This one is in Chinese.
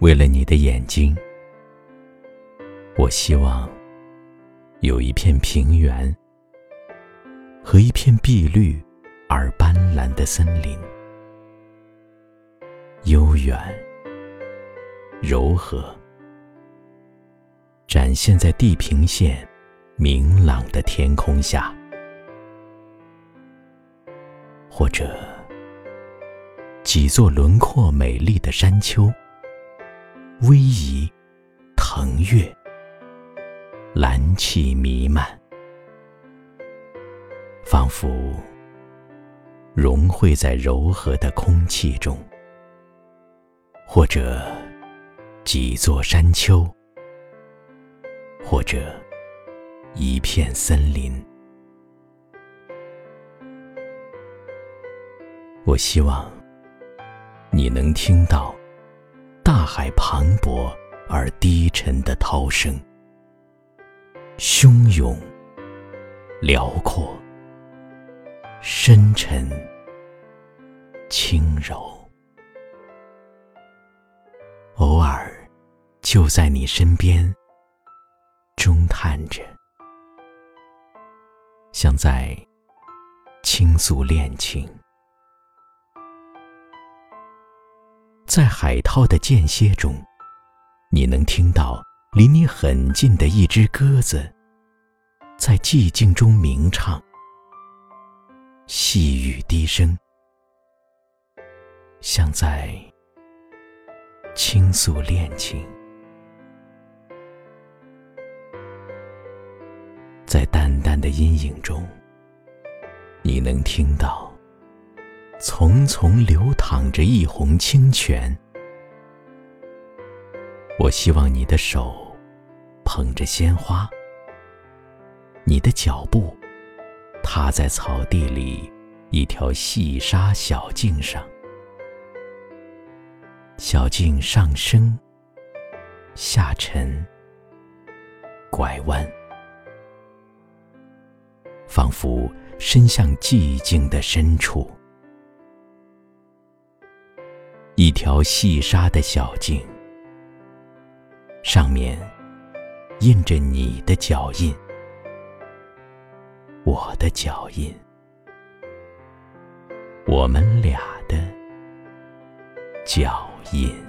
为了你的眼睛，我希望有一片平原和一片碧绿而斑斓的森林，悠远、柔和，展现在地平线明朗的天空下，或者几座轮廓美丽的山丘。逶迤，腾跃，蓝气弥漫，仿佛融汇在柔和的空气中；或者几座山丘，或者一片森林。我希望你能听到。海磅礴而低沉的涛声，汹涌、辽阔、深沉、轻柔，偶尔就在你身边，中叹着，像在倾诉恋情。在海涛的间歇中，你能听到离你很近的一只鸽子在寂静中鸣唱，细语低声，像在倾诉恋情。在淡淡的阴影中，你能听到。淙淙流淌着一泓清泉，我希望你的手捧着鲜花，你的脚步踏在草地里一条细沙小径上，小径上升、下沉、拐弯，仿佛伸向寂静的深处。一条细沙的小径，上面印着你的脚印，我的脚印，我们俩的脚印。